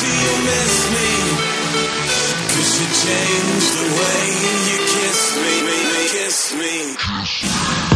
do you miss me? Cause you changed the way you kiss me, kiss me. Kiss me.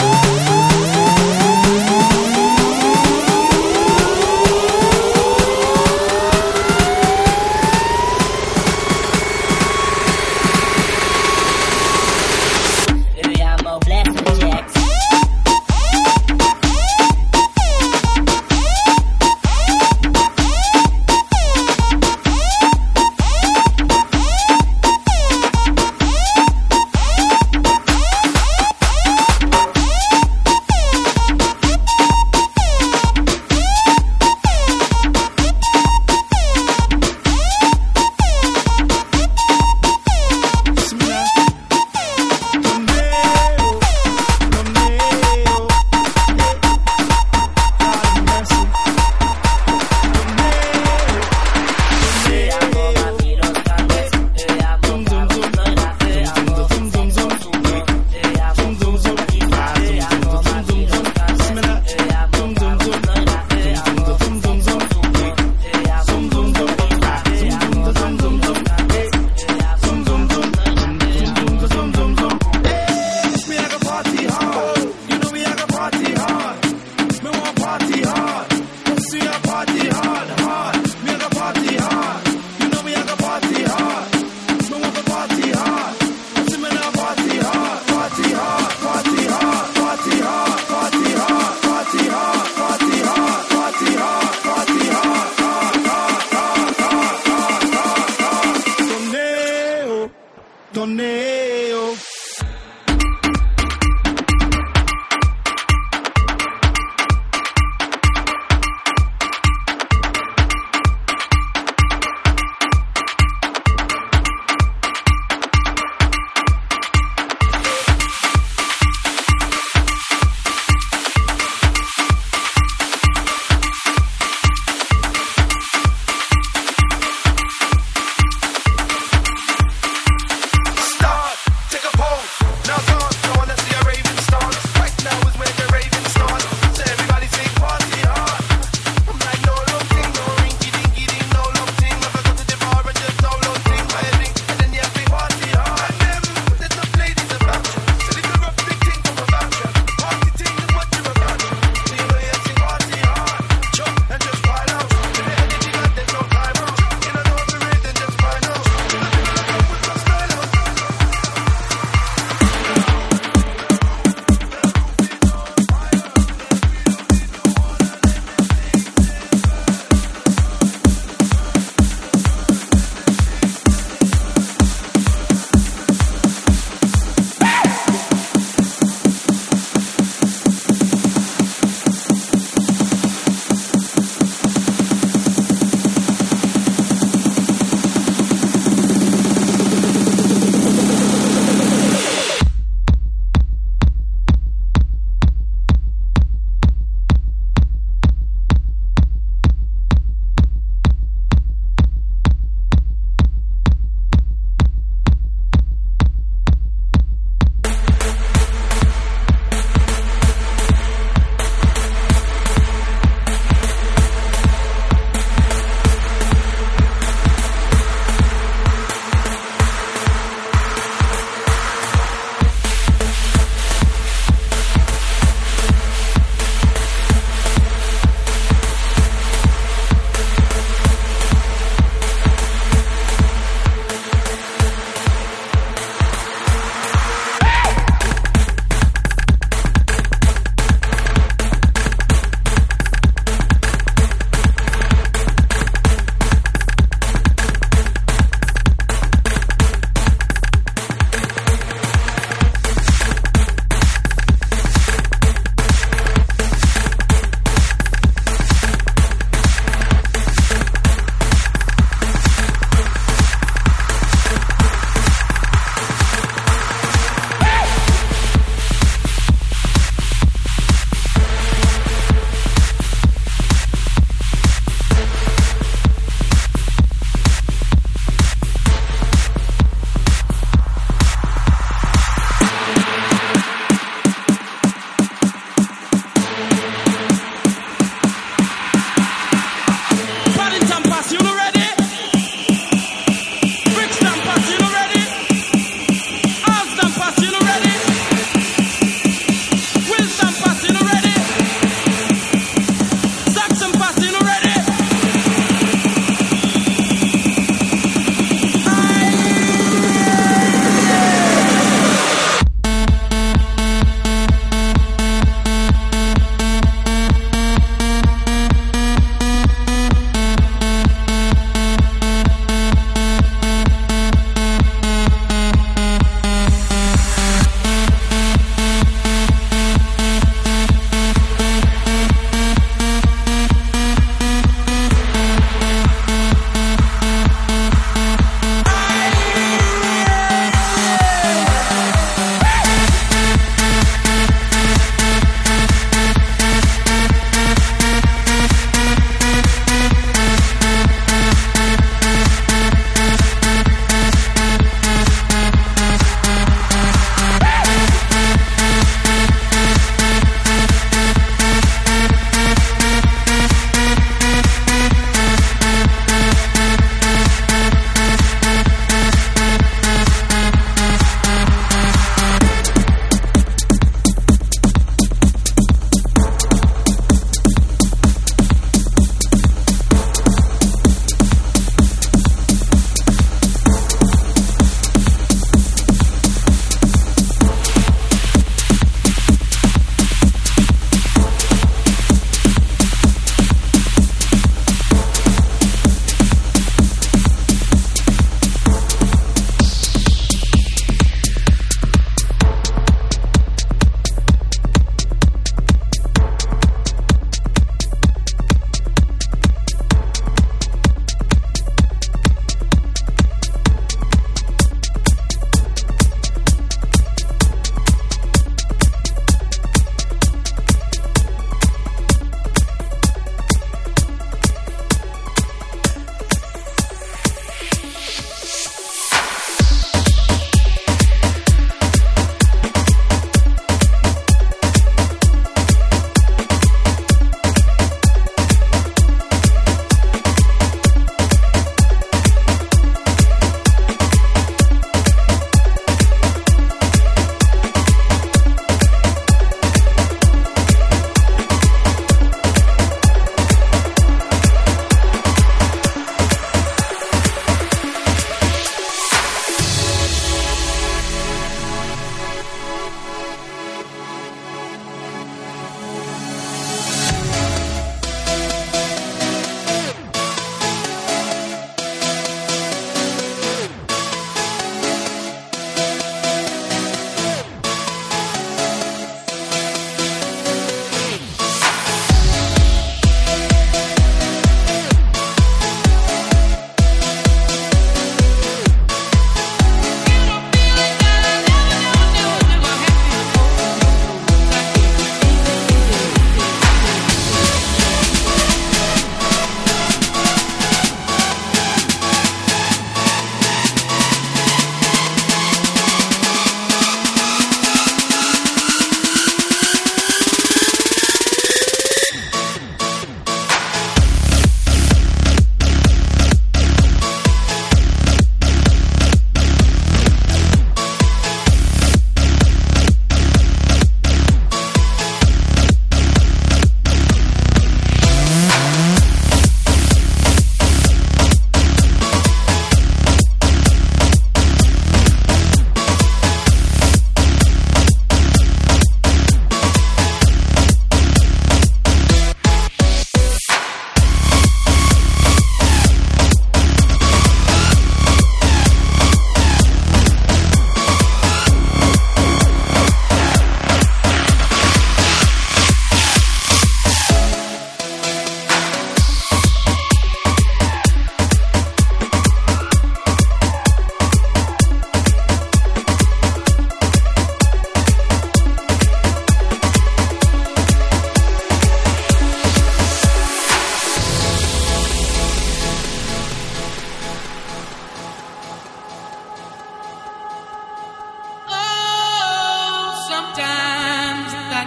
Neo.